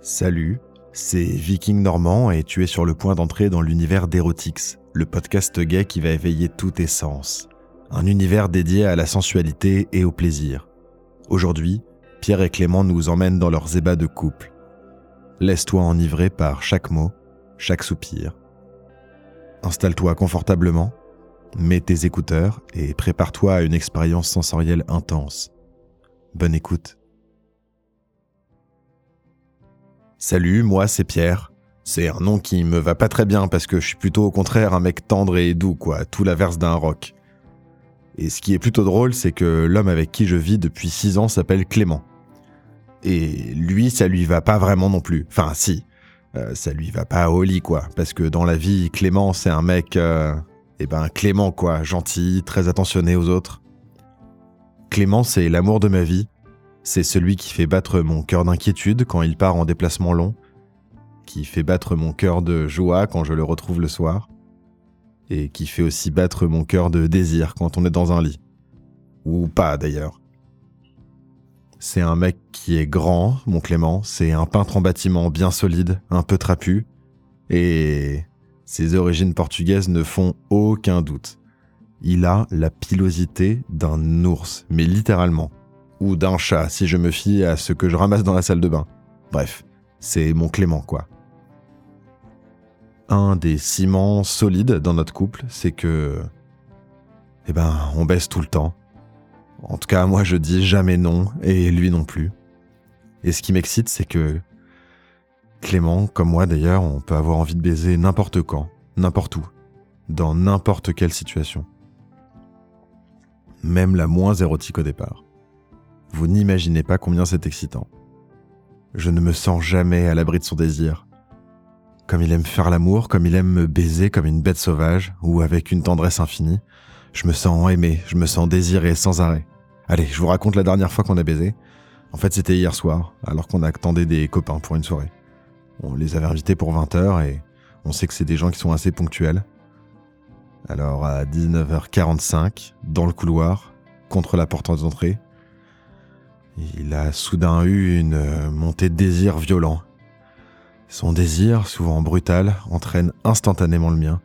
Salut, c'est Viking Normand et tu es sur le point d'entrer dans l'univers d'Erotix, le podcast gay qui va éveiller tous tes sens. Un univers dédié à la sensualité et au plaisir. Aujourd'hui, Pierre et Clément nous emmènent dans leurs ébats de couple. Laisse-toi enivrer par chaque mot, chaque soupir. Installe-toi confortablement, mets tes écouteurs et prépare-toi à une expérience sensorielle intense. Bonne écoute. Salut, moi c'est Pierre. C'est un nom qui me va pas très bien parce que je suis plutôt au contraire un mec tendre et doux, quoi, tout l'inverse d'un rock. Et ce qui est plutôt drôle, c'est que l'homme avec qui je vis depuis 6 ans s'appelle Clément. Et lui, ça lui va pas vraiment non plus. Enfin, si. Euh, ça lui va pas au lit, quoi. Parce que dans la vie, Clément, c'est un mec. Euh, eh ben, Clément, quoi. Gentil, très attentionné aux autres. Clément, c'est l'amour de ma vie. C'est celui qui fait battre mon cœur d'inquiétude quand il part en déplacement long, qui fait battre mon cœur de joie quand je le retrouve le soir, et qui fait aussi battre mon cœur de désir quand on est dans un lit. Ou pas d'ailleurs. C'est un mec qui est grand, mon Clément, c'est un peintre en bâtiment bien solide, un peu trapu, et ses origines portugaises ne font aucun doute. Il a la pilosité d'un ours, mais littéralement ou d'un chat si je me fie à ce que je ramasse dans la salle de bain. Bref, c'est mon Clément quoi. Un des ciments solides dans notre couple, c'est que. Eh ben, on baisse tout le temps. En tout cas, moi je dis jamais non, et lui non plus. Et ce qui m'excite, c'est que. Clément, comme moi d'ailleurs, on peut avoir envie de baiser n'importe quand, n'importe où, dans n'importe quelle situation. Même la moins érotique au départ. Vous n'imaginez pas combien c'est excitant. Je ne me sens jamais à l'abri de son désir. Comme il aime faire l'amour, comme il aime me baiser comme une bête sauvage, ou avec une tendresse infinie, je me sens aimé, je me sens désiré sans arrêt. Allez, je vous raconte la dernière fois qu'on a baisé. En fait, c'était hier soir, alors qu'on attendait des copains pour une soirée. On les avait invités pour 20h et on sait que c'est des gens qui sont assez ponctuels. Alors à 19h45, dans le couloir, contre la porte d'entrée, il a soudain eu une euh, montée de désir violent. Son désir, souvent brutal, entraîne instantanément le mien.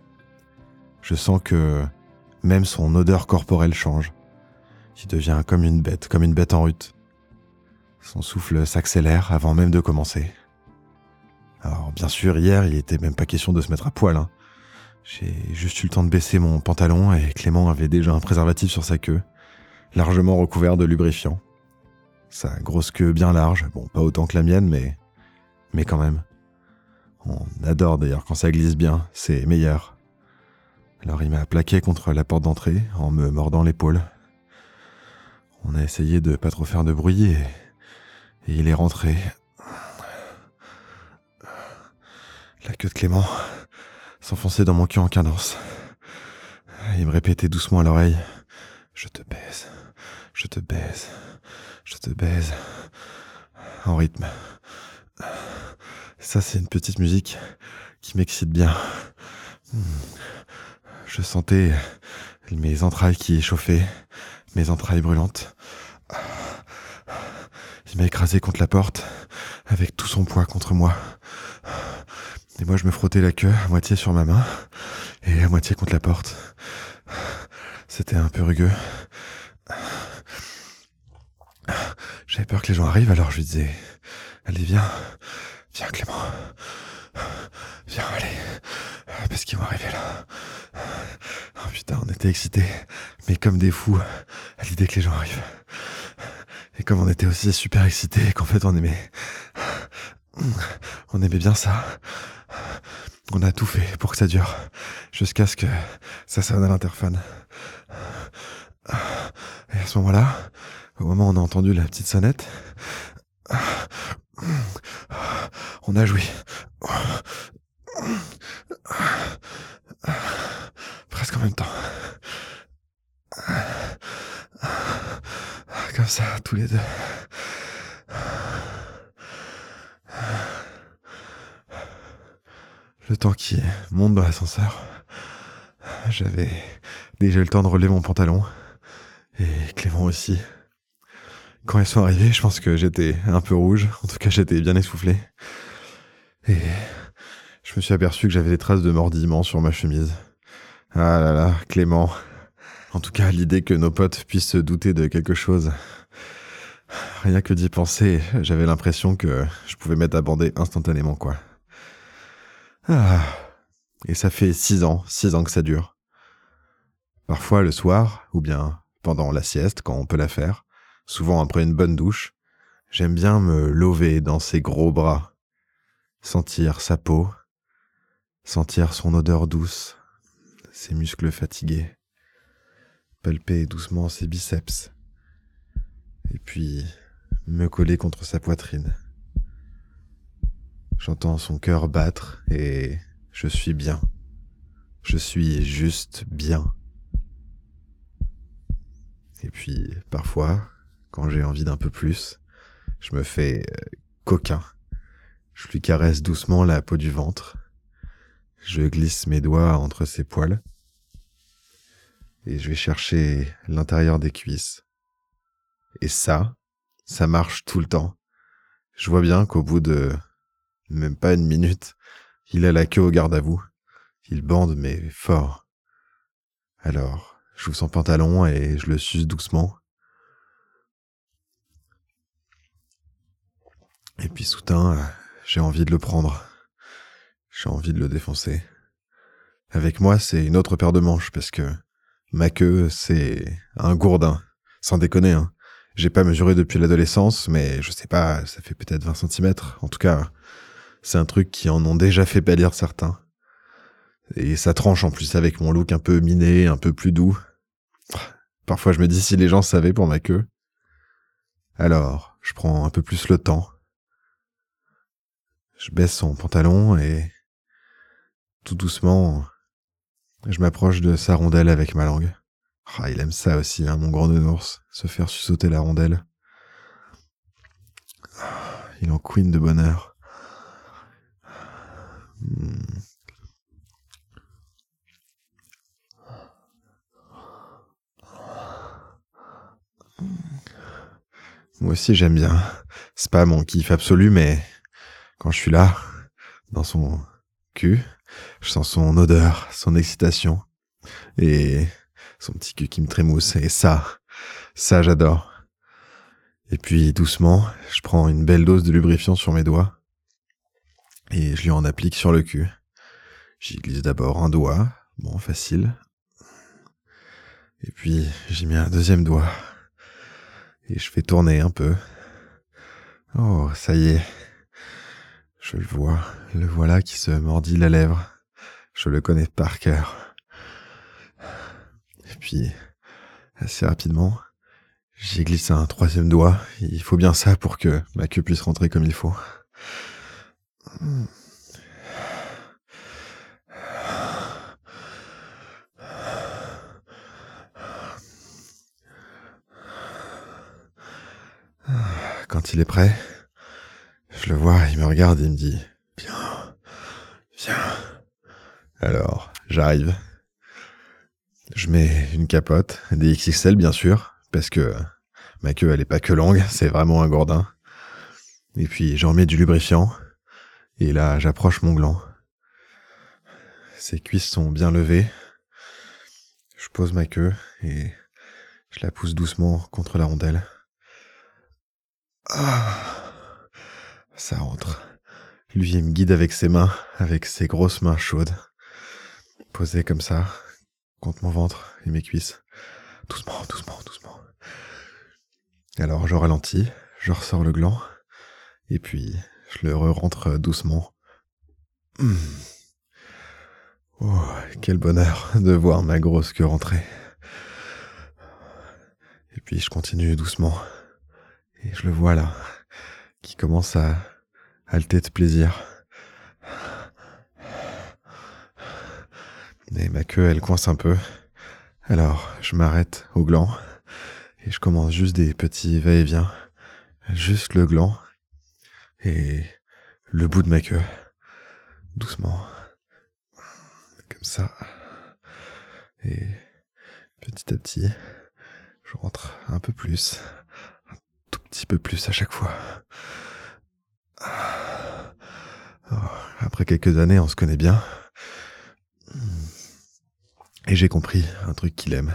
Je sens que même son odeur corporelle change. Il devient comme une bête, comme une bête en rute. Son souffle s'accélère avant même de commencer. Alors bien sûr, hier, il était même pas question de se mettre à poil. Hein. J'ai juste eu le temps de baisser mon pantalon et Clément avait déjà un préservatif sur sa queue, largement recouvert de lubrifiant. Sa grosse queue bien large, bon, pas autant que la mienne, mais, mais quand même. On adore d'ailleurs quand ça glisse bien, c'est meilleur. Alors il m'a plaqué contre la porte d'entrée en me mordant l'épaule. On a essayé de pas trop faire de bruit et, il est rentré. La queue de Clément s'enfonçait dans mon cul en cadence. Il me répétait doucement à l'oreille Je te baise, je te baise, je te baise en rythme. Ça, c'est une petite musique qui m'excite bien. Je sentais mes entrailles qui échauffaient, mes entrailles brûlantes. Il m'a écrasé contre la porte, avec tout son poids contre moi. Et moi, je me frottais la queue à moitié sur ma main et à moitié contre la porte. C'était un peu rugueux. J'avais peur que les gens arrivent, alors je lui disais, allez, viens, viens Clément, viens, allez, parce qu'ils vont arriver là. Oh putain, on était excités, mais comme des fous à l'idée que les gens arrivent. Et comme on était aussi super excités qu'en fait on aimait, on aimait bien ça. On a tout fait pour que ça dure, jusqu'à ce que ça sonne à l'interphone. Et à ce moment-là, au moment où on a entendu la petite sonnette, on a joui. Presque en même temps. Comme ça, tous les deux. Le temps qui monte dans l'ascenseur, j'avais déjà eu le temps de relever mon pantalon, et Clément aussi. Quand elles sont arrivées, je pense que j'étais un peu rouge. En tout cas, j'étais bien essoufflé. Et je me suis aperçu que j'avais des traces de mordillement sur ma chemise. Ah là là, Clément. En tout cas, l'idée que nos potes puissent se douter de quelque chose. Rien que d'y penser, j'avais l'impression que je pouvais mettre à bander instantanément, quoi. Ah. Et ça fait six ans, six ans que ça dure. Parfois le soir, ou bien pendant la sieste, quand on peut la faire, souvent après une bonne douche, j'aime bien me lever dans ses gros bras, sentir sa peau, sentir son odeur douce, ses muscles fatigués, palper doucement ses biceps, et puis me coller contre sa poitrine. J'entends son cœur battre et je suis bien. Je suis juste bien. Et puis, parfois, quand j'ai envie d'un peu plus, je me fais euh, coquin. Je lui caresse doucement la peau du ventre. Je glisse mes doigts entre ses poils. Et je vais chercher l'intérieur des cuisses. Et ça, ça marche tout le temps. Je vois bien qu'au bout de même pas une minute, il a la queue au garde à vous. Il bande mais fort. Alors, J'ouvre son pantalon et je le suce doucement. Et puis soudain, j'ai envie de le prendre. J'ai envie de le défoncer. Avec moi, c'est une autre paire de manches parce que ma queue, c'est un gourdin. Sans déconner, hein. J'ai pas mesuré depuis l'adolescence, mais je sais pas, ça fait peut-être 20 cm. En tout cas, c'est un truc qui en ont déjà fait pâlir certains. Et ça tranche en plus avec mon look un peu miné, un peu plus doux. Parfois je me dis si les gens savaient pour ma queue. Alors, je prends un peu plus le temps. Je baisse son pantalon et tout doucement, je m'approche de sa rondelle avec ma langue. Ah, il aime ça aussi, hein, mon grand nounours, se faire sussauter la rondelle. Ah, il en queen de bonheur. Hmm. Moi aussi j'aime bien. C'est pas mon kiff absolu, mais quand je suis là, dans son cul, je sens son odeur, son excitation et son petit cul qui me trémousse. Et ça, ça j'adore. Et puis doucement, je prends une belle dose de lubrifiant sur mes doigts et je lui en applique sur le cul. J'y glisse d'abord un doigt, bon facile. Et puis j'y mets un deuxième doigt et je fais tourner un peu. Oh, ça y est. Je le vois, le voilà qui se mordit la lèvre. Je le connais par cœur. Et puis, assez rapidement, j'y glisse un troisième doigt. Il faut bien ça pour que ma queue puisse rentrer comme il faut. Quand il est prêt, je le vois, il me regarde et il me dit Viens, viens. Alors, j'arrive. Je mets une capote, des XXL bien sûr, parce que ma queue elle est pas que longue, c'est vraiment un gourdin. Et puis j'en mets du lubrifiant, et là j'approche mon gland. Ses cuisses sont bien levées. Je pose ma queue et je la pousse doucement contre la rondelle. Ah, ça rentre. Lui, il me guide avec ses mains, avec ses grosses mains chaudes, posées comme ça, contre mon ventre et mes cuisses. Doucement, doucement, doucement. Alors, je ralentis, je ressors le gland, et puis je le re-rentre doucement. Hmm. Oh, quel bonheur de voir ma grosse queue rentrer. Et puis je continue doucement. Et je le vois là, qui commence à halter de plaisir. Mais ma queue, elle coince un peu. Alors, je m'arrête au gland et je commence juste des petits va-et-vient. Juste le gland et le bout de ma queue. Doucement. Comme ça. Et petit à petit, je rentre un peu plus petit peu plus à chaque fois. Après quelques années, on se connaît bien. Et j'ai compris un truc qu'il aime.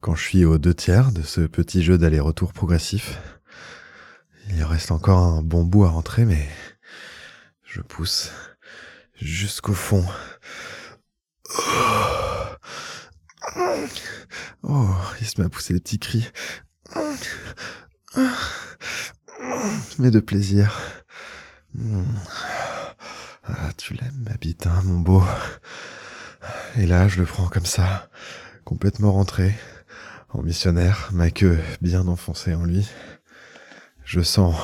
Quand je suis aux deux tiers de ce petit jeu d'aller-retour progressif, il reste encore un bon bout à rentrer, mais je pousse jusqu'au fond. Oh, il se met à pousser des petits cris. Mais de plaisir. Ah, tu l'aimes, ma bite, hein, mon beau. Et là, je le prends comme ça, complètement rentré, en missionnaire, ma queue bien enfoncée en lui. Je sens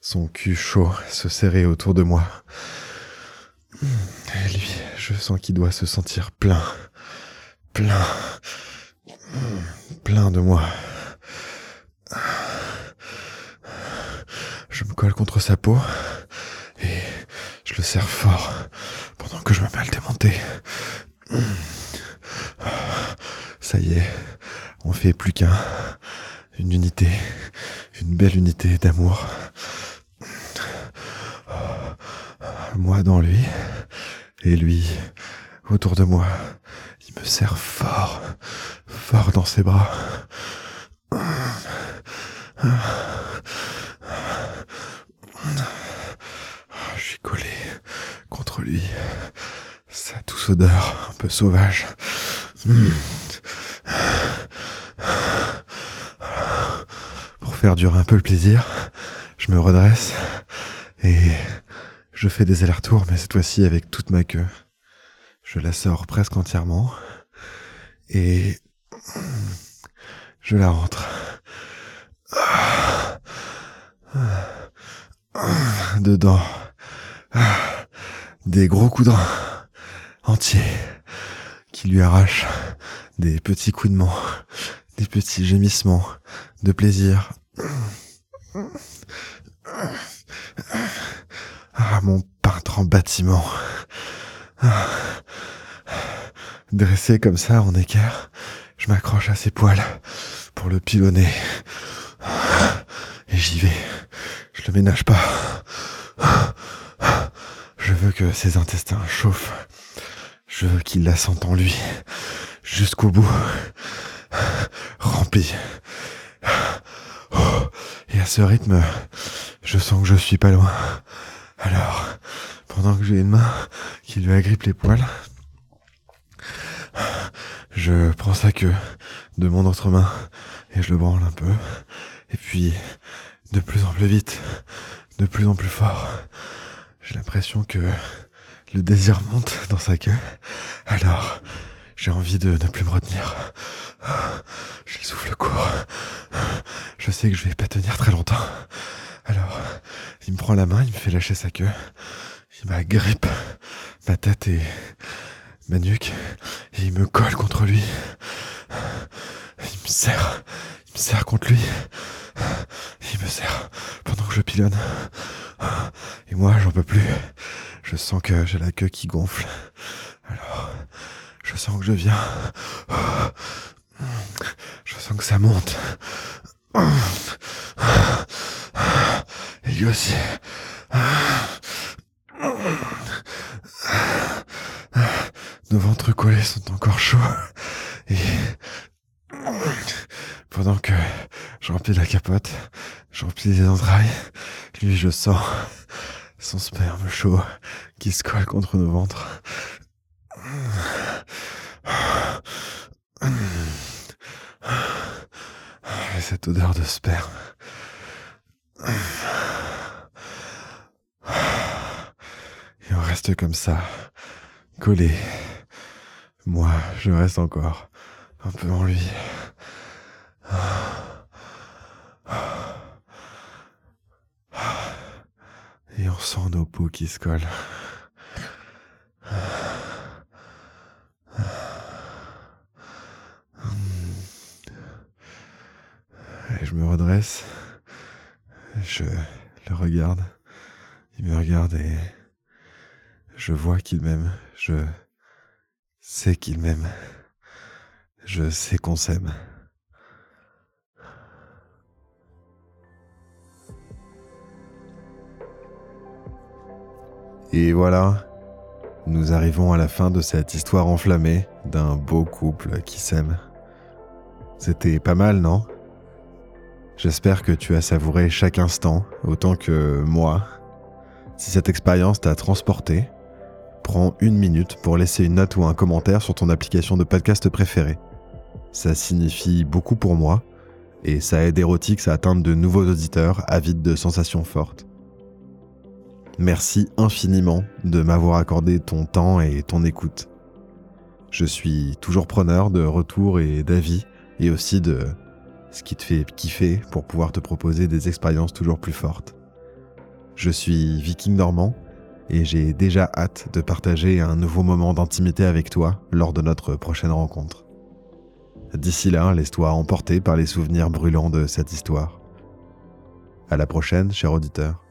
son cul chaud se serrer autour de moi. Et lui, je sens qu'il doit se sentir plein, plein, plein de moi. Je me colle contre sa peau et je le serre fort pendant que je me mets à démonter. Ça y est, on fait plus qu'un. Une unité, une belle unité d'amour. Moi dans lui, et lui autour de moi. Il me serre fort, fort dans ses bras. Je suis collé contre lui. Sa douce odeur, un peu sauvage. Pour faire durer un peu le plaisir, je me redresse et je fais des allers-retours, mais cette fois-ci avec toute ma queue. Je la sors presque entièrement et je la rentre. Dedans, des gros coups de entiers qui lui arrachent des petits main, des petits gémissements de plaisir. Ah, mon peintre en bâtiment. Dressé comme ça en équerre, je m'accroche à ses poils pour le pilonner. Et j'y vais. Je le ménage pas. Je veux que ses intestins chauffent. Je veux qu'il la sente en lui. Jusqu'au bout. Rempli. Et à ce rythme, je sens que je suis pas loin. Alors, pendant que j'ai une main qui lui agrippe les poils, je prends sa queue de mon autre main et je le branle un peu. Et puis, de plus en plus vite, de plus en plus fort, j'ai l'impression que le désir monte dans sa queue. Alors, j'ai envie de ne plus me retenir. J'ai le souffle court. Je sais que je vais pas tenir très longtemps. Alors, il me prend la main, il me fait lâcher sa queue. Il m'agrippe ma tête et ma nuque. Et il me colle contre lui. Il me serre. Il me serre contre lui. Il me serre pendant que je pilonne. Et moi, j'en peux plus. Je sens que j'ai la queue qui gonfle. Alors, je sens que je viens. Je sens que ça monte. Et lui aussi. Nos ventres collés sont encore chauds. Et pendant que je la capote, je les entrailles, je sens son sperme chaud qui se colle contre nos ventres. Et cette odeur de sperme. Et on reste comme ça, collé. Moi, je reste encore un peu en lui. Et on sent nos peaux qui se collent. Et je me redresse. Je le regarde. Il me regarde et je vois qu'il m'aime. Je sais qu'il m'aime. Je sais qu'on s'aime. Et voilà, nous arrivons à la fin de cette histoire enflammée d'un beau couple qui s'aime. C'était pas mal, non? J'espère que tu as savouré chaque instant autant que moi. Si cette expérience t'a transporté, prends une minute pour laisser une note ou un commentaire sur ton application de podcast préférée. Ça signifie beaucoup pour moi et ça aide Erotix à atteindre de nouveaux auditeurs avides de sensations fortes. Merci infiniment de m'avoir accordé ton temps et ton écoute. Je suis toujours preneur de retours et d'avis et aussi de ce qui te fait kiffer pour pouvoir te proposer des expériences toujours plus fortes. Je suis Viking Normand et j'ai déjà hâte de partager un nouveau moment d'intimité avec toi lors de notre prochaine rencontre. D'ici là, laisse-toi emporter par les souvenirs brûlants de cette histoire. À la prochaine, cher auditeur.